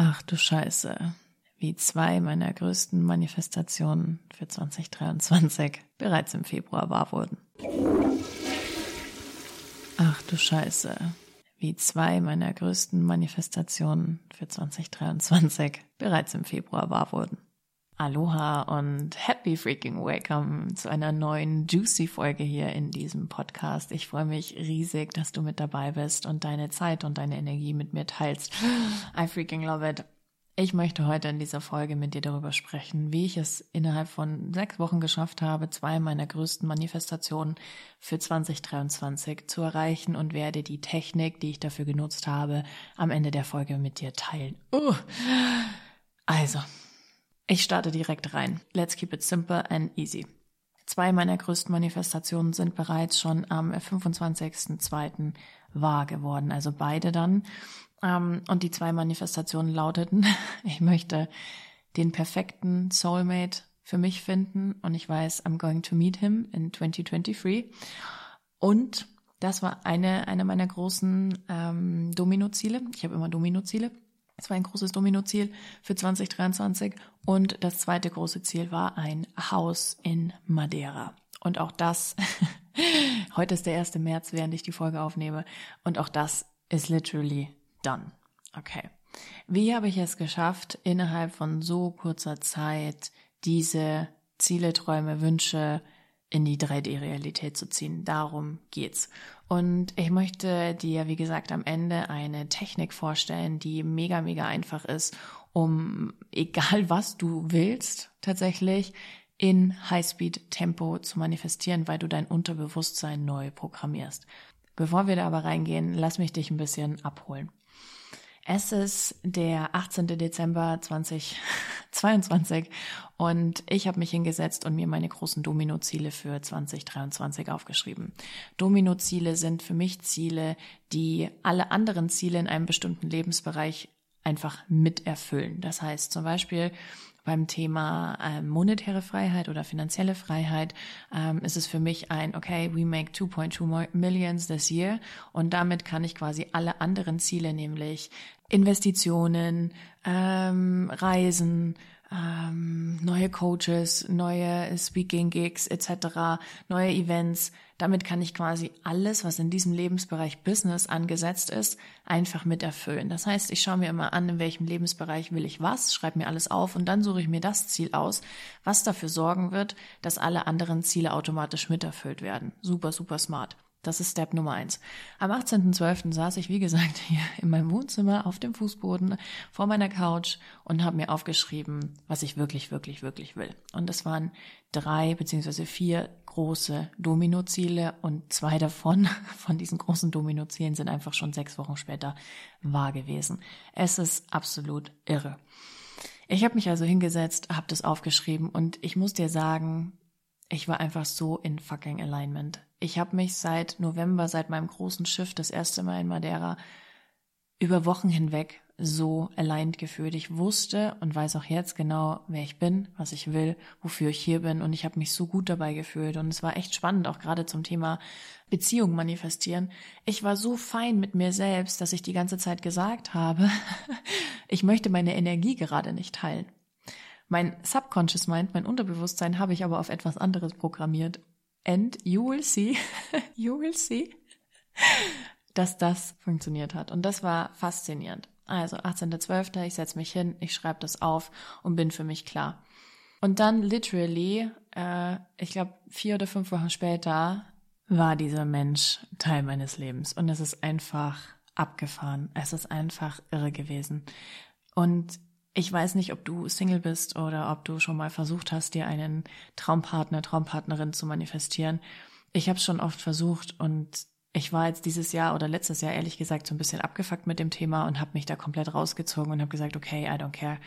Ach du Scheiße, wie zwei meiner größten Manifestationen für 2023 bereits im Februar wahr wurden. Ach du Scheiße, wie zwei meiner größten Manifestationen für 2023 bereits im Februar wahr wurden. Aloha und happy freaking welcome zu einer neuen juicy Folge hier in diesem Podcast. Ich freue mich riesig, dass du mit dabei bist und deine Zeit und deine Energie mit mir teilst. I freaking love it. Ich möchte heute in dieser Folge mit dir darüber sprechen, wie ich es innerhalb von sechs Wochen geschafft habe, zwei meiner größten Manifestationen für 2023 zu erreichen und werde die Technik, die ich dafür genutzt habe, am Ende der Folge mit dir teilen. Uh. Also, ich starte direkt rein. Let's keep it simple and easy. Zwei meiner größten Manifestationen sind bereits schon am 25.02. wahr geworden, also beide dann. Ähm, und die zwei Manifestationen lauteten, ich möchte den perfekten Soulmate für mich finden und ich weiß, I'm going to meet him in 2023. Und das war eine, eine meiner großen ähm, Domino-Ziele. Ich habe immer Domino-Ziele. Es war ein großes Domino-Ziel für 2023 und das zweite große Ziel war ein Haus in Madeira. Und auch das, heute ist der 1. März, während ich die Folge aufnehme, und auch das ist literally done. Okay. Wie habe ich es geschafft, innerhalb von so kurzer Zeit diese Ziele, Träume, Wünsche in die 3D-Realität zu ziehen. Darum geht's. Und ich möchte dir, wie gesagt, am Ende eine Technik vorstellen, die mega, mega einfach ist, um egal was du willst, tatsächlich in Highspeed-Tempo zu manifestieren, weil du dein Unterbewusstsein neu programmierst. Bevor wir da aber reingehen, lass mich dich ein bisschen abholen. Es ist der 18. Dezember 2022 und ich habe mich hingesetzt und mir meine großen Domino-Ziele für 2023 aufgeschrieben. Domino-Ziele sind für mich Ziele, die alle anderen Ziele in einem bestimmten Lebensbereich einfach miterfüllen. Das heißt zum Beispiel, beim Thema ähm, monetäre Freiheit oder finanzielle Freiheit ähm, ist es für mich ein, okay, we make 2.2 millions this year und damit kann ich quasi alle anderen Ziele, nämlich Investitionen, ähm, Reisen, ähm, neue Coaches, neue Speaking-Gigs etc., neue Events. Damit kann ich quasi alles, was in diesem Lebensbereich Business angesetzt ist, einfach mit erfüllen. Das heißt, ich schaue mir immer an, in welchem Lebensbereich will ich was, schreibe mir alles auf und dann suche ich mir das Ziel aus, was dafür sorgen wird, dass alle anderen Ziele automatisch miterfüllt werden. Super, super smart. Das ist Step Nummer eins. Am 18.12. saß ich, wie gesagt, hier in meinem Wohnzimmer auf dem Fußboden vor meiner Couch und habe mir aufgeschrieben, was ich wirklich, wirklich, wirklich will. Und das waren drei beziehungsweise vier große Domino-Ziele und zwei davon, von diesen großen Domino-Zielen, sind einfach schon sechs Wochen später wahr gewesen. Es ist absolut irre. Ich habe mich also hingesetzt, habe das aufgeschrieben und ich muss dir sagen, ich war einfach so in fucking Alignment. Ich habe mich seit November, seit meinem großen Schiff, das erste Mal in Madeira, über Wochen hinweg so aligned gefühlt. Ich wusste und weiß auch jetzt genau, wer ich bin, was ich will, wofür ich hier bin und ich habe mich so gut dabei gefühlt und es war echt spannend, auch gerade zum Thema Beziehung manifestieren. Ich war so fein mit mir selbst, dass ich die ganze Zeit gesagt habe, ich möchte meine Energie gerade nicht teilen. Mein Subconscious Mind, mein Unterbewusstsein habe ich aber auf etwas anderes programmiert. And you will see, you will see, dass das funktioniert hat. Und das war faszinierend. Also 18.12., ich setze mich hin, ich schreibe das auf und bin für mich klar. Und dann literally, äh, ich glaube vier oder fünf Wochen später, war dieser Mensch Teil meines Lebens. Und es ist einfach abgefahren. Es ist einfach irre gewesen. Und ich weiß nicht, ob du Single bist oder ob du schon mal versucht hast, dir einen Traumpartner, Traumpartnerin zu manifestieren. Ich habe es schon oft versucht und ich war jetzt dieses Jahr oder letztes Jahr ehrlich gesagt so ein bisschen abgefuckt mit dem Thema und habe mich da komplett rausgezogen und habe gesagt, okay, I don't care.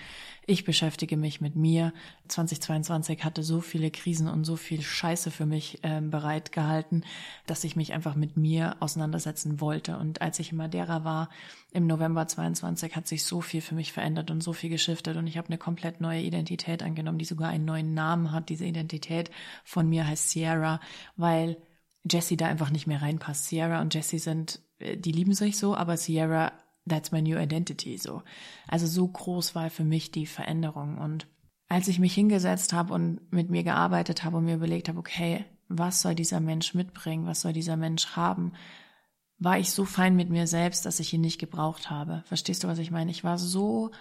Ich beschäftige mich mit mir. 2022 hatte so viele Krisen und so viel Scheiße für mich ähm, bereitgehalten, dass ich mich einfach mit mir auseinandersetzen wollte. Und als ich in Madeira war, im November 22, hat sich so viel für mich verändert und so viel geschiftet und ich habe eine komplett neue Identität angenommen, die sogar einen neuen Namen hat. Diese Identität von mir heißt Sierra, weil Jessie da einfach nicht mehr reinpasst. Sierra und Jessie sind, äh, die lieben sich so, aber Sierra that's my new identity, so. Also so groß war für mich die Veränderung und als ich mich hingesetzt habe und mit mir gearbeitet habe und mir überlegt habe, okay, was soll dieser Mensch mitbringen, was soll dieser Mensch haben, war ich so fein mit mir selbst, dass ich ihn nicht gebraucht habe. Verstehst du, was ich meine? Ich war so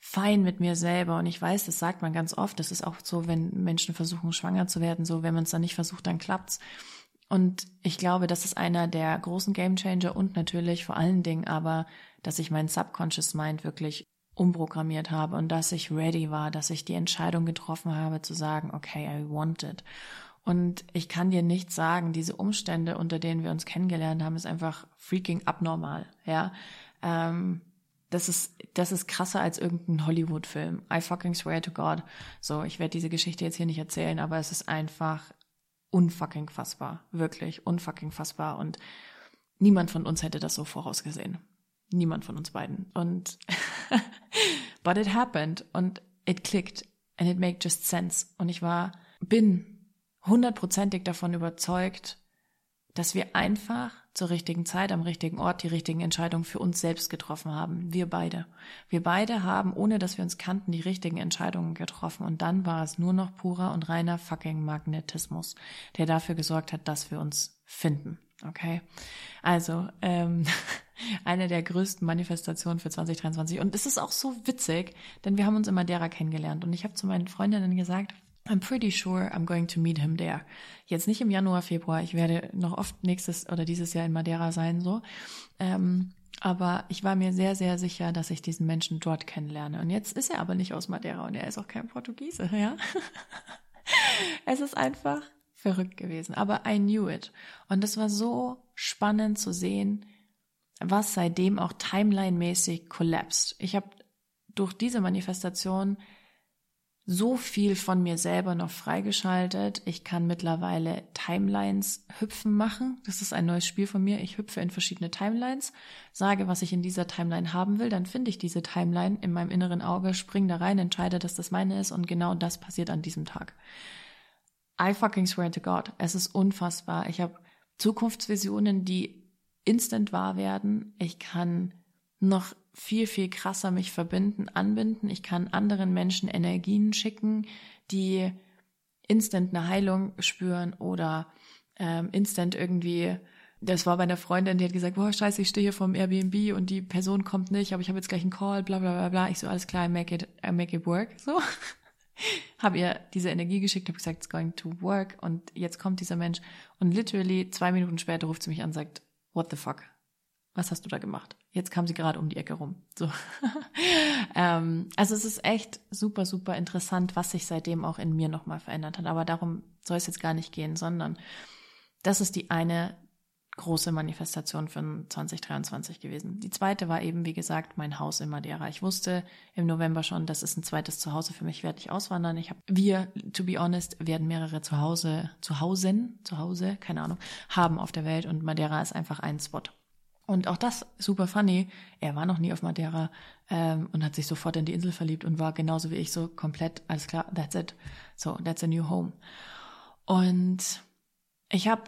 fein mit mir selber und ich weiß, das sagt man ganz oft, das ist auch so, wenn Menschen versuchen schwanger zu werden, so wenn man es dann nicht versucht, dann klappt's. Und ich glaube, das ist einer der großen Gamechanger und natürlich vor allen Dingen aber, dass ich meinen Subconscious Mind wirklich umprogrammiert habe und dass ich ready war, dass ich die Entscheidung getroffen habe zu sagen, okay, I want it. Und ich kann dir nicht sagen, diese Umstände, unter denen wir uns kennengelernt haben, ist einfach freaking abnormal, ja. Ähm, das ist, das ist krasser als irgendein Hollywood-Film. I fucking swear to God. So, ich werde diese Geschichte jetzt hier nicht erzählen, aber es ist einfach unfucking fassbar. Wirklich unfucking fassbar. Und niemand von uns hätte das so vorausgesehen. Niemand von uns beiden. Und, but it happened und it clicked and it made just sense. Und ich war, bin hundertprozentig davon überzeugt, dass wir einfach zur richtigen Zeit am richtigen Ort die richtigen Entscheidungen für uns selbst getroffen haben. Wir beide. Wir beide haben, ohne dass wir uns kannten, die richtigen Entscheidungen getroffen. Und dann war es nur noch purer und reiner fucking Magnetismus, der dafür gesorgt hat, dass wir uns finden. Okay? Also, ähm, eine der größten Manifestationen für 2023. Und es ist auch so witzig, denn wir haben uns in Madeira kennengelernt. Und ich habe zu meinen Freundinnen gesagt, I'm pretty sure I'm going to meet him there. Jetzt nicht im Januar, Februar. Ich werde noch oft nächstes oder dieses Jahr in Madeira sein, so. Ähm, aber ich war mir sehr, sehr sicher, dass ich diesen Menschen dort kennenlerne. Und jetzt ist er aber nicht aus Madeira und er ist auch kein Portugiese, ja. es ist einfach verrückt gewesen. Aber I knew it. Und es war so spannend zu sehen, was seitdem auch timeline-mäßig collapsed. Ich habe durch diese Manifestation so viel von mir selber noch freigeschaltet. Ich kann mittlerweile Timelines hüpfen machen. Das ist ein neues Spiel von mir. Ich hüpfe in verschiedene Timelines, sage, was ich in dieser Timeline haben will, dann finde ich diese Timeline in meinem inneren Auge, spring da rein, entscheide, dass das meine ist und genau das passiert an diesem Tag. I fucking swear to God. Es ist unfassbar. Ich habe Zukunftsvisionen, die instant wahr werden. Ich kann noch viel, viel krasser mich verbinden, anbinden. Ich kann anderen Menschen Energien schicken, die instant eine Heilung spüren oder ähm, instant irgendwie das war bei einer Freundin, die hat gesagt, boah, scheiße, ich stehe hier vom Airbnb und die Person kommt nicht, aber ich habe jetzt gleich einen Call, bla bla bla bla. Ich so, alles klar, I make it, I make it work. So. habe ihr diese Energie geschickt, habe gesagt, it's going to work und jetzt kommt dieser Mensch und literally zwei Minuten später ruft sie mich an und sagt, what the fuck? Was hast du da gemacht? Jetzt kam sie gerade um die Ecke rum. So. ähm, also es ist echt super, super interessant, was sich seitdem auch in mir nochmal verändert hat. Aber darum soll es jetzt gar nicht gehen, sondern das ist die eine große Manifestation für 2023 gewesen. Die zweite war eben, wie gesagt, mein Haus in Madeira. Ich wusste im November schon, das ist ein zweites Zuhause für mich, werde ich auswandern. Ich habe, wir, to be honest, werden mehrere Zuhause, Zuhausen, Zuhause, keine Ahnung, haben auf der Welt und Madeira ist einfach ein Spot. Und auch das super funny. Er war noch nie auf Madeira ähm, und hat sich sofort in die Insel verliebt und war genauso wie ich so komplett, alles klar, that's it. So, that's a new home. Und ich habe,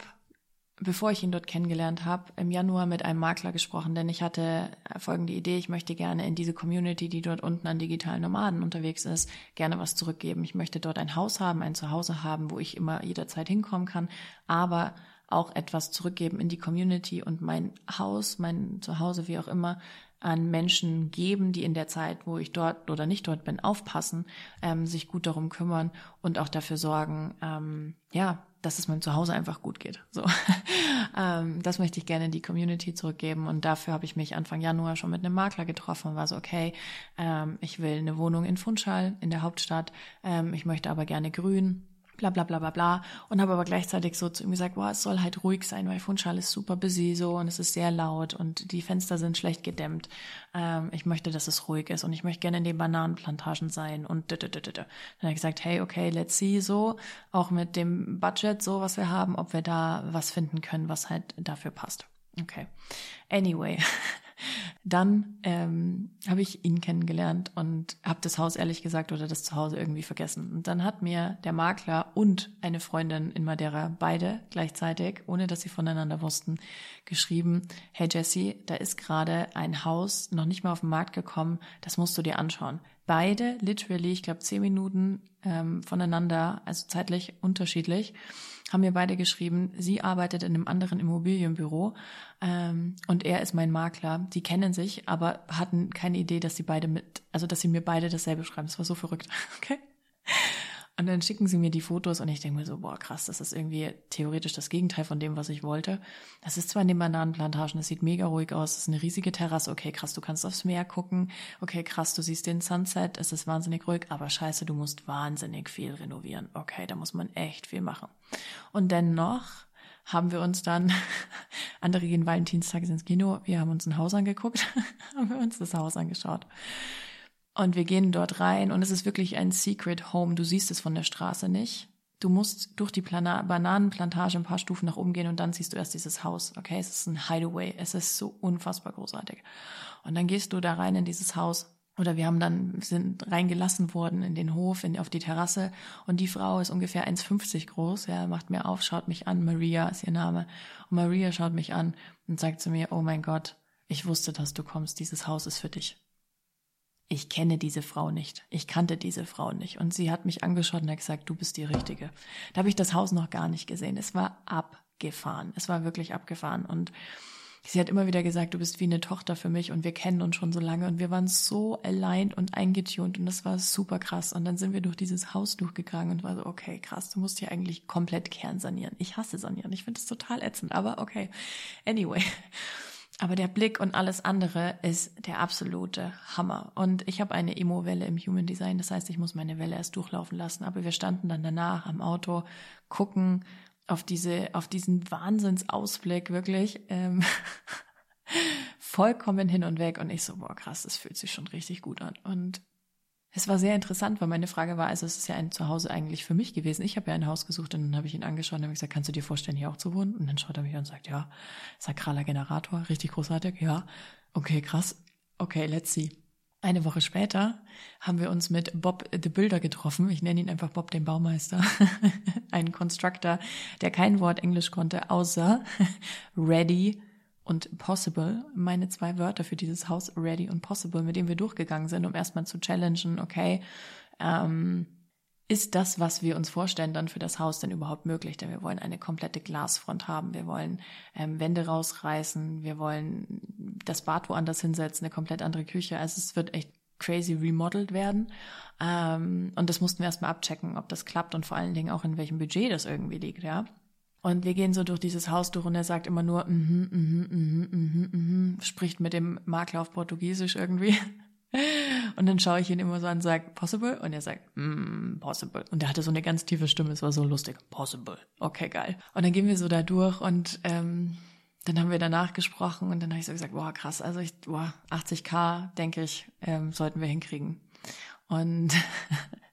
bevor ich ihn dort kennengelernt habe, im Januar mit einem Makler gesprochen, denn ich hatte folgende Idee, ich möchte gerne in diese Community, die dort unten an digitalen Nomaden unterwegs ist, gerne was zurückgeben. Ich möchte dort ein Haus haben, ein Zuhause haben, wo ich immer jederzeit hinkommen kann, aber auch etwas zurückgeben in die Community und mein Haus, mein Zuhause, wie auch immer, an Menschen geben, die in der Zeit, wo ich dort oder nicht dort bin, aufpassen, ähm, sich gut darum kümmern und auch dafür sorgen, ähm, ja, dass es meinem Zuhause einfach gut geht. So, ähm, das möchte ich gerne in die Community zurückgeben und dafür habe ich mich Anfang Januar schon mit einem Makler getroffen und war so, okay, ähm, ich will eine Wohnung in Funchal in der Hauptstadt, ähm, ich möchte aber gerne grün bla bla bla bla bla und habe aber gleichzeitig so zu ihm gesagt, boah, es soll halt ruhig sein, weil Funchal ist super busy so und es ist sehr laut und die Fenster sind schlecht gedämmt. Ähm, ich möchte, dass es ruhig ist und ich möchte gerne in den Bananenplantagen sein und d -d -d -d Dann habe ich gesagt, hey, okay, let's see so, auch mit dem Budget so, was wir haben, ob wir da was finden können, was halt dafür passt. Okay. Anyway. Dann ähm, habe ich ihn kennengelernt und habe das Haus ehrlich gesagt oder das Zuhause irgendwie vergessen. Und dann hat mir der Makler und eine Freundin in Madeira beide gleichzeitig, ohne dass sie voneinander wussten, geschrieben, hey Jesse, da ist gerade ein Haus noch nicht mal auf den Markt gekommen, das musst du dir anschauen. Beide, literally, ich glaube zehn Minuten ähm, voneinander, also zeitlich unterschiedlich haben mir beide geschrieben, sie arbeitet in einem anderen Immobilienbüro ähm, und er ist mein Makler. Die kennen sich, aber hatten keine Idee, dass sie beide mit, also dass sie mir beide dasselbe schreiben. Das war so verrückt. Okay. Und dann schicken sie mir die Fotos und ich denke mir so, boah, krass, das ist irgendwie theoretisch das Gegenteil von dem, was ich wollte. Das ist zwar in den Bananenplantagen, das sieht mega ruhig aus, es ist eine riesige Terrasse, okay, krass, du kannst aufs Meer gucken, okay, krass, du siehst den Sunset, es ist wahnsinnig ruhig, aber scheiße, du musst wahnsinnig viel renovieren. Okay, da muss man echt viel machen. Und dennoch haben wir uns dann, andere gehen Valentinstag ins Kino, wir haben uns ein Haus angeguckt, haben wir uns das Haus angeschaut. Und wir gehen dort rein und es ist wirklich ein Secret Home. Du siehst es von der Straße nicht. Du musst durch die Plana Bananenplantage ein paar Stufen nach oben gehen und dann siehst du erst dieses Haus. Okay, es ist ein Hideaway. Es ist so unfassbar großartig. Und dann gehst du da rein in dieses Haus. Oder wir haben dann, sind reingelassen worden in den Hof, in, auf die Terrasse. Und die Frau ist ungefähr 1,50 groß. Ja, macht mir auf, schaut mich an. Maria ist ihr Name. Und Maria schaut mich an und sagt zu mir, oh mein Gott, ich wusste, dass du kommst. Dieses Haus ist für dich ich kenne diese Frau nicht. Ich kannte diese Frau nicht. Und sie hat mich angeschaut und hat gesagt, du bist die Richtige. Da habe ich das Haus noch gar nicht gesehen. Es war abgefahren. Es war wirklich abgefahren. Und sie hat immer wieder gesagt, du bist wie eine Tochter für mich und wir kennen uns schon so lange und wir waren so aligned und eingetunt und das war super krass. Und dann sind wir durch dieses Haus durchgegangen und war so, okay, krass, du musst hier eigentlich komplett Kern sanieren. Ich hasse sanieren. Ich finde es total ätzend, aber okay. Anyway. Aber der Blick und alles andere ist der absolute Hammer. Und ich habe eine Emo-Welle im Human Design, das heißt, ich muss meine Welle erst durchlaufen lassen. Aber wir standen dann danach am Auto, gucken auf diese, auf diesen Wahnsinnsausblick wirklich ähm, vollkommen hin und weg. Und ich so, boah, krass, das fühlt sich schon richtig gut an. Und es war sehr interessant, weil meine Frage war, also es ist ja ein Zuhause eigentlich für mich gewesen. Ich habe ja ein Haus gesucht und dann habe ich ihn angeschaut und habe gesagt, kannst du dir vorstellen, hier auch zu wohnen? Und dann schaut er mich an und sagt, ja, sakraler Generator, richtig großartig, ja, okay, krass, okay, let's see. Eine Woche später haben wir uns mit Bob the Builder getroffen. Ich nenne ihn einfach Bob den Baumeister. ein Constructor, der kein Wort Englisch konnte, außer ready, und possible, meine zwei Wörter für dieses Haus, ready und possible, mit dem wir durchgegangen sind, um erstmal zu challengen, okay, ähm, ist das, was wir uns vorstellen, dann für das Haus denn überhaupt möglich? Denn wir wollen eine komplette Glasfront haben, wir wollen ähm, Wände rausreißen, wir wollen das Bad woanders hinsetzen, eine komplett andere Küche. Also es wird echt crazy remodelt werden. Ähm, und das mussten wir erstmal abchecken, ob das klappt und vor allen Dingen auch in welchem Budget das irgendwie liegt, ja. Und wir gehen so durch dieses Haus durch und er sagt immer nur, mhm, mhm, mhm, mhm, mhm, spricht mit dem Makler auf Portugiesisch irgendwie. Und dann schaue ich ihn immer so an und sage, possible? Und er sagt, mm, possible. Und er hatte so eine ganz tiefe Stimme, es war so lustig. Possible. Okay, geil. Und dann gehen wir so da durch und ähm, dann haben wir danach gesprochen und dann habe ich so gesagt, boah, krass, also ich, boah, 80k, denke ich, ähm, sollten wir hinkriegen. Und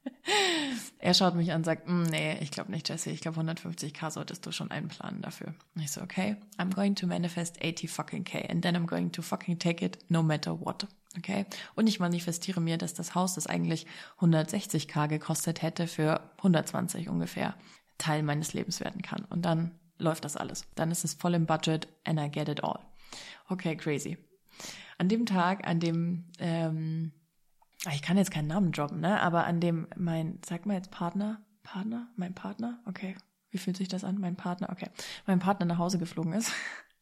er schaut mich an und sagt, mm, nee, ich glaube nicht, Jesse, ich glaube 150k solltest du schon einplanen dafür. Und ich so, okay, I'm going to manifest 80 fucking k and then I'm going to fucking take it no matter what. Okay? Und ich manifestiere mir, dass das Haus, das eigentlich 160k gekostet hätte, für 120 ungefähr Teil meines Lebens werden kann. Und dann läuft das alles. Dann ist es voll im Budget and I get it all. Okay, crazy. An dem Tag, an dem ähm, ich kann jetzt keinen Namen droppen, ne? Aber an dem mein, sag mal jetzt Partner, Partner, mein Partner, okay. Wie fühlt sich das an? Mein Partner, okay. Mein Partner nach Hause geflogen ist.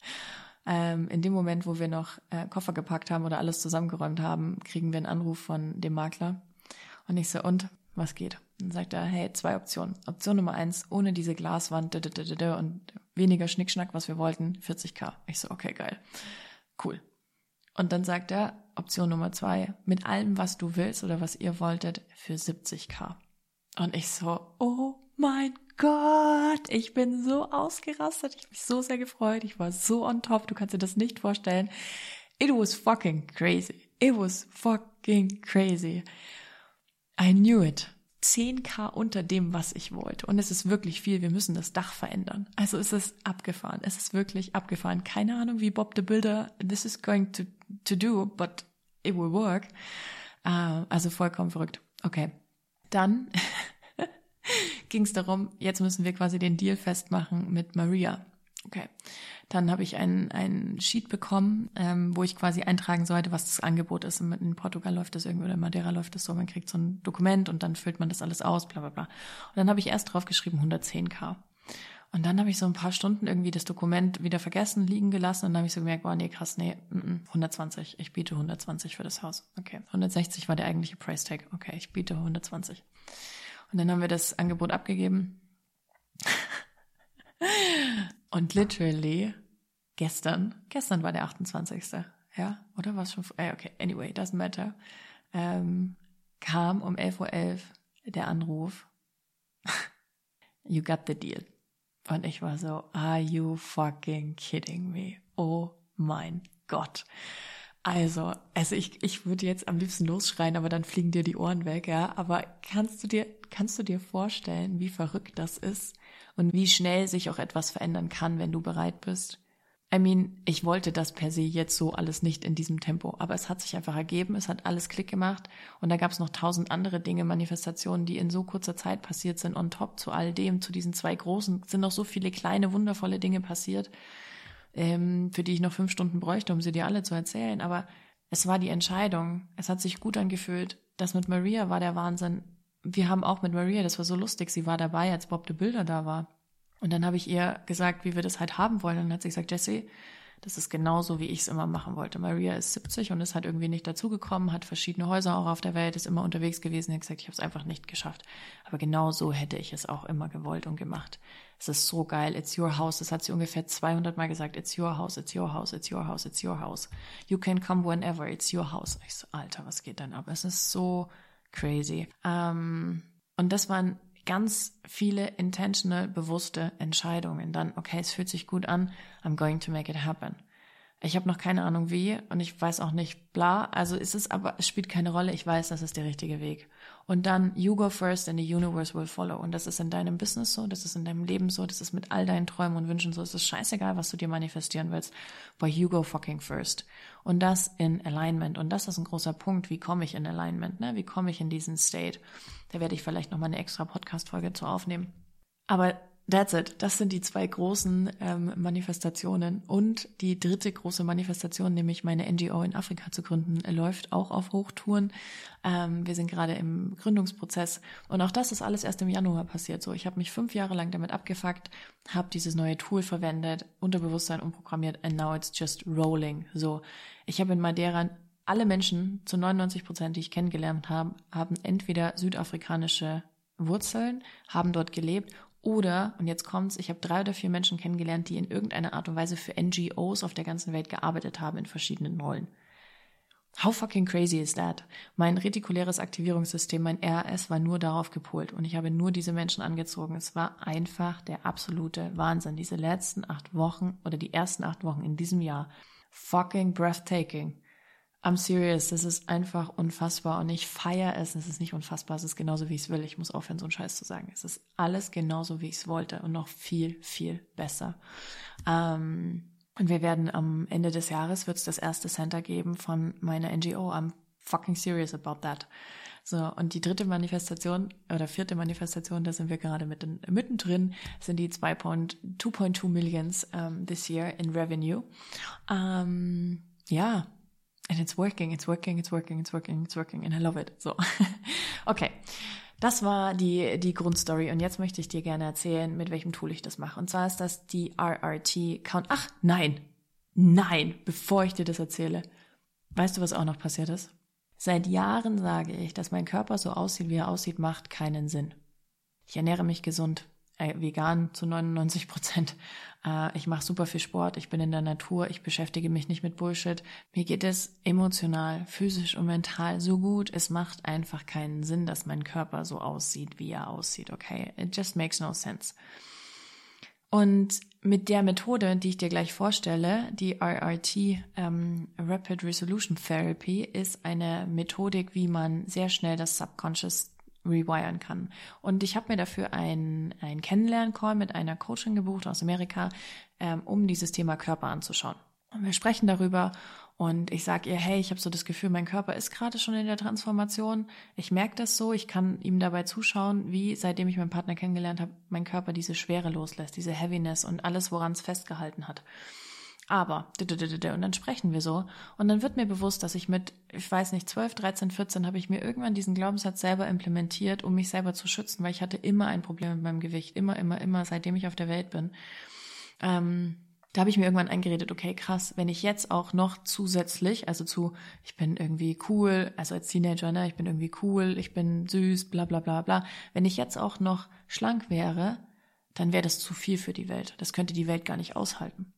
ähm, in dem Moment, wo wir noch äh, Koffer gepackt haben oder alles zusammengeräumt haben, kriegen wir einen Anruf von dem Makler. Und ich so, und was geht? Dann sagt er, hey, zwei Optionen. Option Nummer eins, ohne diese Glaswand und weniger Schnickschnack, was wir wollten, 40k. Ich so, okay, geil. Cool. Und dann sagt er, Option Nummer zwei, mit allem, was du willst oder was ihr wolltet, für 70k. Und ich so, oh mein Gott, ich bin so ausgerastet, ich habe mich so sehr gefreut, ich war so on top, du kannst dir das nicht vorstellen. It was fucking crazy. It was fucking crazy. I knew it. 10k unter dem, was ich wollte. Und es ist wirklich viel. Wir müssen das Dach verändern. Also es ist abgefahren. Es ist wirklich abgefahren. Keine Ahnung, wie Bob the Builder, this is going to to do, but it will work. Uh, also vollkommen verrückt. Okay. Dann ging es darum, jetzt müssen wir quasi den Deal festmachen mit Maria. Okay. Dann habe ich ein, ein Sheet bekommen, ähm, wo ich quasi eintragen sollte, was das Angebot ist. In Portugal läuft das irgendwie oder in Madeira läuft das so, man kriegt so ein Dokument und dann füllt man das alles aus, bla bla bla. Und dann habe ich erst drauf geschrieben 110k. Und dann habe ich so ein paar Stunden irgendwie das Dokument wieder vergessen, liegen gelassen und dann habe ich so gemerkt, boah, nee, krass, nee, mm, 120, mm, ich biete 120 für das Haus. Okay, 160 war der eigentliche Price Tag. Okay, ich biete 120. Und dann haben wir das Angebot abgegeben. und literally gestern, gestern war der 28. Ja, oder was schon? Äh, okay, anyway, doesn't matter. Ähm, kam um 11.11 Uhr .11 der Anruf. you got the deal. Und ich war so, are you fucking kidding me? Oh mein Gott. Also, also ich, ich würde jetzt am liebsten losschreien, aber dann fliegen dir die Ohren weg, ja. Aber kannst du dir, kannst du dir vorstellen, wie verrückt das ist und wie schnell sich auch etwas verändern kann, wenn du bereit bist? I mean, ich wollte das per se jetzt so alles nicht in diesem Tempo, aber es hat sich einfach ergeben, es hat alles Klick gemacht und da gab es noch tausend andere Dinge, Manifestationen, die in so kurzer Zeit passiert sind. On top zu all dem, zu diesen zwei großen, sind noch so viele kleine, wundervolle Dinge passiert, ähm, für die ich noch fünf Stunden bräuchte, um sie dir alle zu erzählen. Aber es war die Entscheidung, es hat sich gut angefühlt. Das mit Maria war der Wahnsinn. Wir haben auch mit Maria, das war so lustig, sie war dabei, als Bob de Bilder da war. Und dann habe ich ihr gesagt, wie wir das halt haben wollen. Und dann hat sie gesagt, Jesse, das ist genauso, wie ich es immer machen wollte. Maria ist 70 und ist halt irgendwie nicht dazugekommen, hat verschiedene Häuser auch auf der Welt, ist immer unterwegs gewesen. hat gesagt, ich habe es einfach nicht geschafft. Aber genau so hätte ich es auch immer gewollt und gemacht. Es ist so geil. It's your house. Das hat sie ungefähr 200 Mal gesagt. It's your house. It's your house. It's your house. It's your house. You can come whenever. It's your house. Ich so, Alter, was geht denn ab? Es ist so crazy. Ähm, und das waren ganz viele intentional, bewusste Entscheidungen. Dann, okay, es fühlt sich gut an, I'm going to make it happen. Ich habe noch keine Ahnung wie und ich weiß auch nicht bla. Also ist es aber, es spielt keine Rolle. Ich weiß, das ist der richtige Weg. Und dann, you go first and the universe will follow. Und das ist in deinem Business so, das ist in deinem Leben so, das ist mit all deinen Träumen und Wünschen so. Es ist scheißegal, was du dir manifestieren willst. But you go fucking first. Und das in Alignment. Und das ist ein großer Punkt. Wie komme ich in Alignment? Ne? Wie komme ich in diesen State? Da werde ich vielleicht nochmal eine extra Podcast-Folge zu aufnehmen. Aber That's it. Das sind die zwei großen ähm, Manifestationen. Und die dritte große Manifestation, nämlich meine NGO in Afrika zu gründen, läuft auch auf Hochtouren. Ähm, wir sind gerade im Gründungsprozess. Und auch das ist alles erst im Januar passiert. So, ich habe mich fünf Jahre lang damit abgefuckt, habe dieses neue Tool verwendet, Unterbewusstsein umprogrammiert, and now it's just rolling. So, ich habe in Madeira alle Menschen zu 99 Prozent, die ich kennengelernt habe, haben entweder südafrikanische Wurzeln, haben dort gelebt oder, und jetzt kommt's, ich habe drei oder vier Menschen kennengelernt, die in irgendeiner Art und Weise für NGOs auf der ganzen Welt gearbeitet haben in verschiedenen Rollen. How fucking crazy is that? Mein retikuläres Aktivierungssystem, mein RAS war nur darauf gepolt und ich habe nur diese Menschen angezogen. Es war einfach der absolute Wahnsinn. Diese letzten acht Wochen oder die ersten acht Wochen in diesem Jahr. Fucking breathtaking. I'm serious, das ist einfach unfassbar und ich feiere es. Es ist nicht unfassbar, es ist genauso, wie ich es will. Ich muss aufhören, so einen Scheiß zu sagen. Es ist alles genauso, wie ich es wollte und noch viel, viel besser. Ähm, und wir werden am Ende des Jahres wird es das erste Center geben von meiner NGO. I'm fucking serious about that. So, und die dritte Manifestation oder vierte Manifestation, da sind wir gerade mitten, mittendrin, sind die 2.2 Millions um, this year in Revenue. Ähm, ja, And it's working, it's working, it's working, it's working, it's working, and I love it. So. okay. Das war die, die Grundstory. Und jetzt möchte ich dir gerne erzählen, mit welchem Tool ich das mache. Und zwar ist das die RRT Count. Ach, nein. Nein, bevor ich dir das erzähle. Weißt du, was auch noch passiert ist? Seit Jahren sage ich, dass mein Körper so aussieht, wie er aussieht, macht keinen Sinn. Ich ernähre mich gesund äh, vegan zu 99 Prozent. Äh, ich mache super viel Sport, ich bin in der Natur, ich beschäftige mich nicht mit Bullshit. Mir geht es emotional, physisch und mental so gut. Es macht einfach keinen Sinn, dass mein Körper so aussieht, wie er aussieht. Okay, it just makes no sense. Und mit der Methode, die ich dir gleich vorstelle, die RRT ähm, Rapid Resolution Therapy, ist eine Methodik, wie man sehr schnell das Subconscious rewiren kann. Und ich habe mir dafür einen, einen Kennenlern-Call mit einer Coachin gebucht aus Amerika, ähm, um dieses Thema Körper anzuschauen. Und wir sprechen darüber Und ich sage ihr, hey, ich habe so das Gefühl, mein Körper ist gerade schon in der Transformation. Ich merke das so, ich kann ihm dabei zuschauen, wie seitdem ich meinen Partner kennengelernt habe, mein Körper diese Schwere loslässt, diese Heaviness und alles, woran es festgehalten hat. Aber, und dann sprechen wir so. Und dann wird mir bewusst, dass ich mit, ich weiß nicht, 12, 13, 14 habe ich mir irgendwann diesen Glaubenssatz selber implementiert, um mich selber zu schützen, weil ich hatte immer ein Problem mit meinem Gewicht. Immer, immer, immer, seitdem ich auf der Welt bin. Ähm, da habe ich mir irgendwann eingeredet, okay, krass, wenn ich jetzt auch noch zusätzlich, also zu, ich bin irgendwie cool, also als Teenager, ne, ich bin irgendwie cool, ich bin süß, bla bla bla bla, wenn ich jetzt auch noch schlank wäre, dann wäre das zu viel für die Welt. Das könnte die Welt gar nicht aushalten.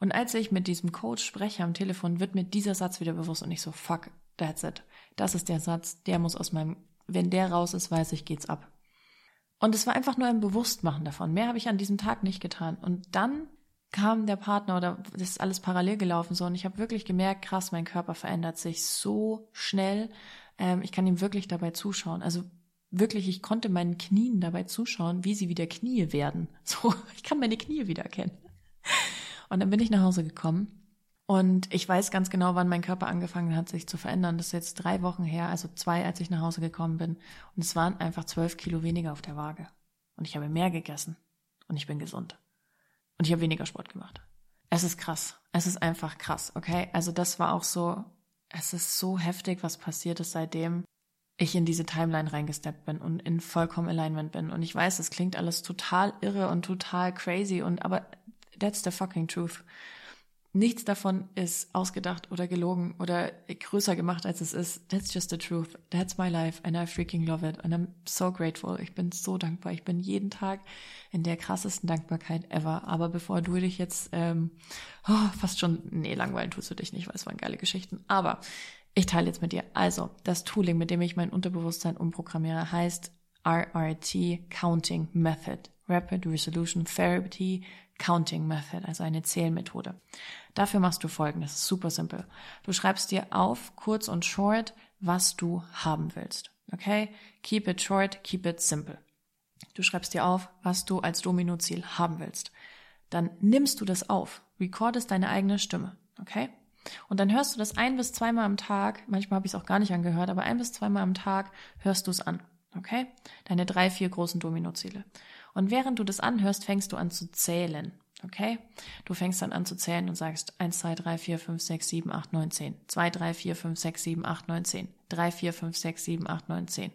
Und als ich mit diesem Coach spreche am Telefon, wird mir dieser Satz wieder bewusst und ich so, fuck, that's it. Das ist der Satz, der muss aus meinem, wenn der raus ist, weiß ich, geht's ab. Und es war einfach nur ein Bewusstmachen davon. Mehr habe ich an diesem Tag nicht getan. Und dann kam der Partner oder das ist alles parallel gelaufen so und ich habe wirklich gemerkt, krass, mein Körper verändert sich so schnell. Ähm, ich kann ihm wirklich dabei zuschauen. Also wirklich, ich konnte meinen Knien dabei zuschauen, wie sie wieder Knie werden. So, ich kann meine Knie wieder erkennen. Und dann bin ich nach Hause gekommen und ich weiß ganz genau, wann mein Körper angefangen hat, sich zu verändern. Das ist jetzt drei Wochen her, also zwei, als ich nach Hause gekommen bin. Und es waren einfach zwölf Kilo weniger auf der Waage. Und ich habe mehr gegessen. Und ich bin gesund. Und ich habe weniger Sport gemacht. Es ist krass. Es ist einfach krass, okay? Also das war auch so, es ist so heftig, was passiert ist, seitdem ich in diese Timeline reingesteppt bin und in vollkommen Alignment bin. Und ich weiß, es klingt alles total irre und total crazy und aber That's the fucking truth. Nichts davon ist ausgedacht oder gelogen oder größer gemacht, als es ist. That's just the truth. That's my life and I freaking love it. And I'm so grateful. Ich bin so dankbar. Ich bin jeden Tag in der krassesten Dankbarkeit ever. Aber bevor du dich jetzt ähm, oh, fast schon, nee, langweilen tust du dich nicht, weil es waren geile Geschichten. Aber ich teile jetzt mit dir. Also, das Tooling, mit dem ich mein Unterbewusstsein umprogrammiere, heißt RRT Counting Method. Rapid Resolution Therapy Counting Method, also eine Zählmethode. Dafür machst du folgendes, super simpel. Du schreibst dir auf, kurz und short, was du haben willst. Okay? Keep it short, keep it simple. Du schreibst dir auf, was du als Dominoziel haben willst. Dann nimmst du das auf, recordest deine eigene Stimme. Okay? Und dann hörst du das ein bis zweimal am Tag, manchmal habe ich es auch gar nicht angehört, aber ein bis zweimal am Tag hörst du es an. Okay? Deine drei, vier großen Dominoziele. Und während du das anhörst, fängst du an zu zählen. Okay? Du fängst dann an zu zählen und sagst 1, 2, 3, 4, 5, 6, 7, 8, 9, 10. 2, 3, 4, 5, 6, 7, 8, 9, 10. 3, 4, 5, 6, 7, 8, 9, 10.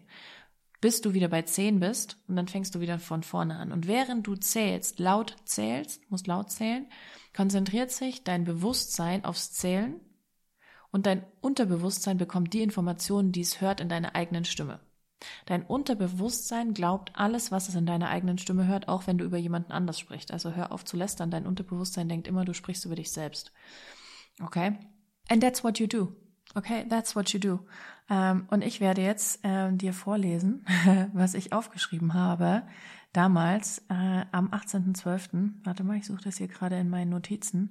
Bis du wieder bei 10 bist und dann fängst du wieder von vorne an. Und während du zählst, laut zählst, musst laut zählen, konzentriert sich dein Bewusstsein aufs Zählen und dein Unterbewusstsein bekommt die Informationen, die es hört in deiner eigenen Stimme. Dein Unterbewusstsein glaubt alles, was es in deiner eigenen Stimme hört, auch wenn du über jemanden anders sprichst. Also hör auf zu lästern. Dein Unterbewusstsein denkt immer, du sprichst über dich selbst. Okay? And that's what you do. Okay, that's what you do. Ähm, und ich werde jetzt äh, dir vorlesen, was ich aufgeschrieben habe damals äh, am 18.12. Warte mal, ich suche das hier gerade in meinen Notizen.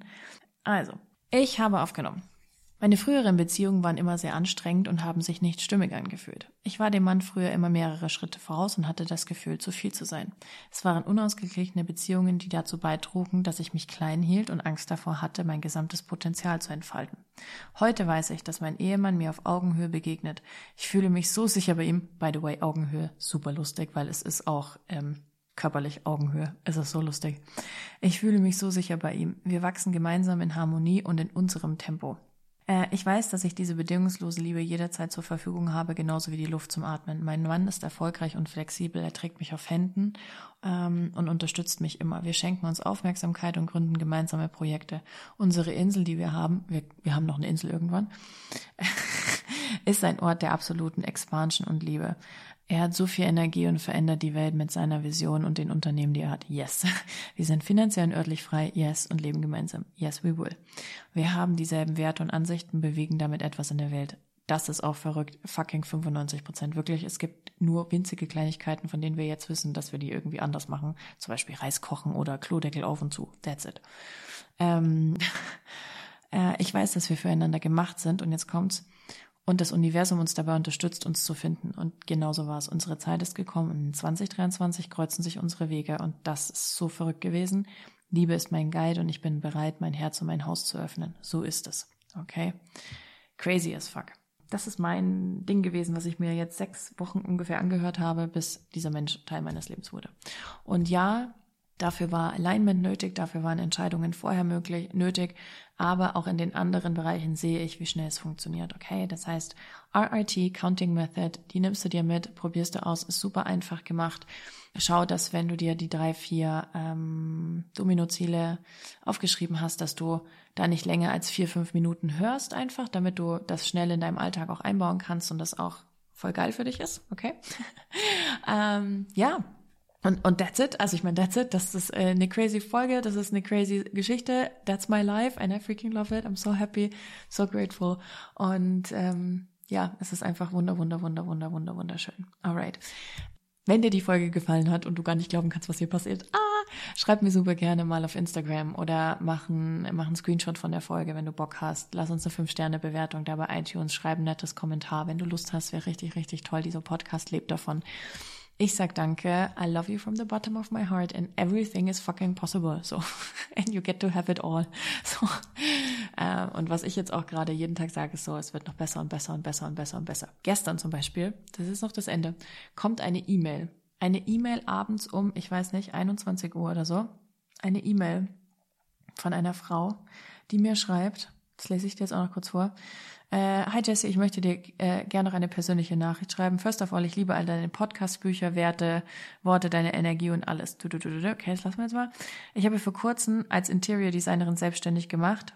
Also, ich habe aufgenommen. Meine früheren Beziehungen waren immer sehr anstrengend und haben sich nicht stimmig angefühlt. Ich war dem Mann früher immer mehrere Schritte voraus und hatte das Gefühl, zu viel zu sein. Es waren unausgeglichene Beziehungen, die dazu beitrugen, dass ich mich klein hielt und Angst davor hatte, mein gesamtes Potenzial zu entfalten. Heute weiß ich, dass mein Ehemann mir auf Augenhöhe begegnet. Ich fühle mich so sicher bei ihm. By the way, Augenhöhe, super lustig, weil es ist auch ähm, körperlich Augenhöhe. Es ist so lustig. Ich fühle mich so sicher bei ihm. Wir wachsen gemeinsam in Harmonie und in unserem Tempo. Äh, ich weiß, dass ich diese bedingungslose Liebe jederzeit zur Verfügung habe, genauso wie die Luft zum Atmen. Mein Mann ist erfolgreich und flexibel, er trägt mich auf Händen ähm, und unterstützt mich immer. Wir schenken uns Aufmerksamkeit und gründen gemeinsame Projekte. Unsere Insel, die wir haben, wir, wir haben noch eine Insel irgendwann, ist ein Ort der absoluten Expansion und Liebe. Er hat so viel Energie und verändert die Welt mit seiner Vision und den Unternehmen, die er hat. Yes. Wir sind finanziell und örtlich frei. Yes. Und leben gemeinsam. Yes, we will. Wir haben dieselben Werte und Ansichten, bewegen damit etwas in der Welt. Das ist auch verrückt. Fucking 95 Prozent. Wirklich. Es gibt nur winzige Kleinigkeiten, von denen wir jetzt wissen, dass wir die irgendwie anders machen. Zum Beispiel Reis kochen oder Klodeckel auf und zu. That's it. Ähm, äh, ich weiß, dass wir füreinander gemacht sind und jetzt kommt's und das Universum uns dabei unterstützt, uns zu finden. Und genauso war es. Unsere Zeit ist gekommen und in 2023 kreuzen sich unsere Wege und das ist so verrückt gewesen. Liebe ist mein Guide und ich bin bereit, mein Herz und mein Haus zu öffnen. So ist es. Okay? Crazy as fuck. Das ist mein Ding gewesen, was ich mir jetzt sechs Wochen ungefähr angehört habe, bis dieser Mensch Teil meines Lebens wurde. Und ja, Dafür war Alignment nötig, dafür waren Entscheidungen vorher möglich, nötig, aber auch in den anderen Bereichen sehe ich, wie schnell es funktioniert. Okay, das heißt, RRT, Counting Method, die nimmst du dir mit, probierst du aus, ist super einfach gemacht. Schau, dass wenn du dir die drei, vier ähm, Domino-Ziele aufgeschrieben hast, dass du da nicht länger als vier, fünf Minuten hörst einfach, damit du das schnell in deinem Alltag auch einbauen kannst und das auch voll geil für dich ist, okay? ähm, ja, und, und that's it. Also ich meine, that's it. Das ist äh, eine crazy Folge. Das ist eine crazy Geschichte. That's my life and I freaking love it. I'm so happy, so grateful. Und ähm, ja, es ist einfach wunder, wunder, wunder, wunder, wunder, wunderschön. Alright. Wenn dir die Folge gefallen hat und du gar nicht glauben kannst, was hier passiert, ah, schreib mir super gerne mal auf Instagram oder mach einen, mach einen Screenshot von der Folge, wenn du Bock hast. Lass uns eine 5-Sterne-Bewertung da bei iTunes, schreib ein nettes Kommentar. Wenn du Lust hast, wäre richtig, richtig toll. Dieser Podcast lebt davon. Ich sag danke. I love you from the bottom of my heart and everything is fucking possible. So. And you get to have it all. So. Äh, und was ich jetzt auch gerade jeden Tag sage, ist so, es wird noch besser und besser und besser und besser und besser. Gestern zum Beispiel, das ist noch das Ende, kommt eine E-Mail. Eine E-Mail abends um, ich weiß nicht, 21 Uhr oder so. Eine E-Mail von einer Frau, die mir schreibt, das lese ich dir jetzt auch noch kurz vor. Äh, Hi Jesse, ich möchte dir äh, gerne noch eine persönliche Nachricht schreiben. First of all, ich liebe all deine Podcast-Bücher, Werte, Worte, deine Energie und alles. Du, du, du, du. Okay, das lassen wir jetzt mal. Ich habe vor kurzem als Interior Designerin selbstständig gemacht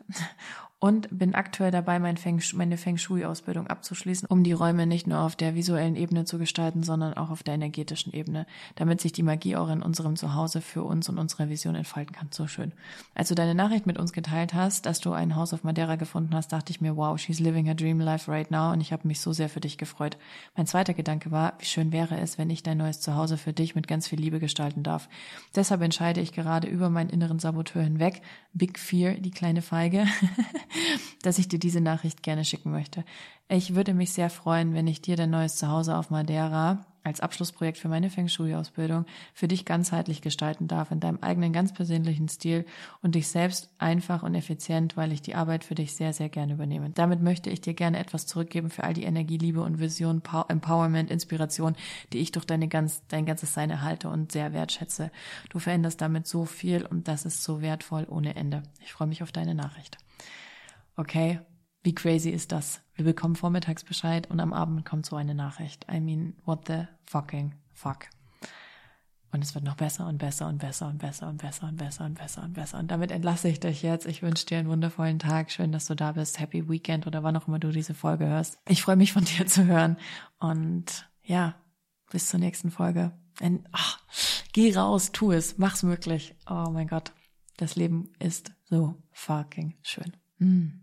und bin aktuell dabei, mein Feng, meine Feng Shui-Ausbildung abzuschließen, um die Räume nicht nur auf der visuellen Ebene zu gestalten, sondern auch auf der energetischen Ebene, damit sich die Magie auch in unserem Zuhause für uns und unsere Vision entfalten kann. So schön. Als du deine Nachricht mit uns geteilt hast, dass du ein Haus auf Madeira gefunden hast, dachte ich mir, wow, she's living her dream life right now und ich habe mich so sehr für dich gefreut. Mein zweiter Gedanke war, wie schön wäre es, wenn ich dein neues Zuhause für dich mit ganz viel Liebe gestalten darf. Deshalb entscheide ich gerade über meinen inneren Saboteur hinweg, Big Fear, die kleine Feige, dass ich dir diese Nachricht gerne schicken möchte. Ich würde mich sehr freuen, wenn ich dir dein neues Zuhause auf Madeira als Abschlussprojekt für meine Feng Shui-Ausbildung für dich ganzheitlich gestalten darf, in deinem eigenen ganz persönlichen Stil und dich selbst einfach und effizient, weil ich die Arbeit für dich sehr, sehr gerne übernehme. Damit möchte ich dir gerne etwas zurückgeben für all die Energie, Liebe und Vision, Empowerment, Inspiration, die ich durch deine ganz, dein ganzes Sein erhalte und sehr wertschätze. Du veränderst damit so viel und das ist so wertvoll ohne Ende. Ich freue mich auf deine Nachricht. Okay, wie crazy ist das? Wir bekommen vormittags Bescheid und am Abend kommt so eine Nachricht. I mean, what the fucking fuck? Und es wird noch besser und besser und besser und besser und besser und besser und besser und besser. Und damit entlasse ich dich jetzt. Ich wünsche dir einen wundervollen Tag. Schön, dass du da bist. Happy Weekend oder wann auch immer du diese Folge hörst. Ich freue mich von dir zu hören. Und ja, bis zur nächsten Folge. Und, ach, geh raus, tu es, mach's möglich. Oh mein Gott, das Leben ist so fucking schön. Mm.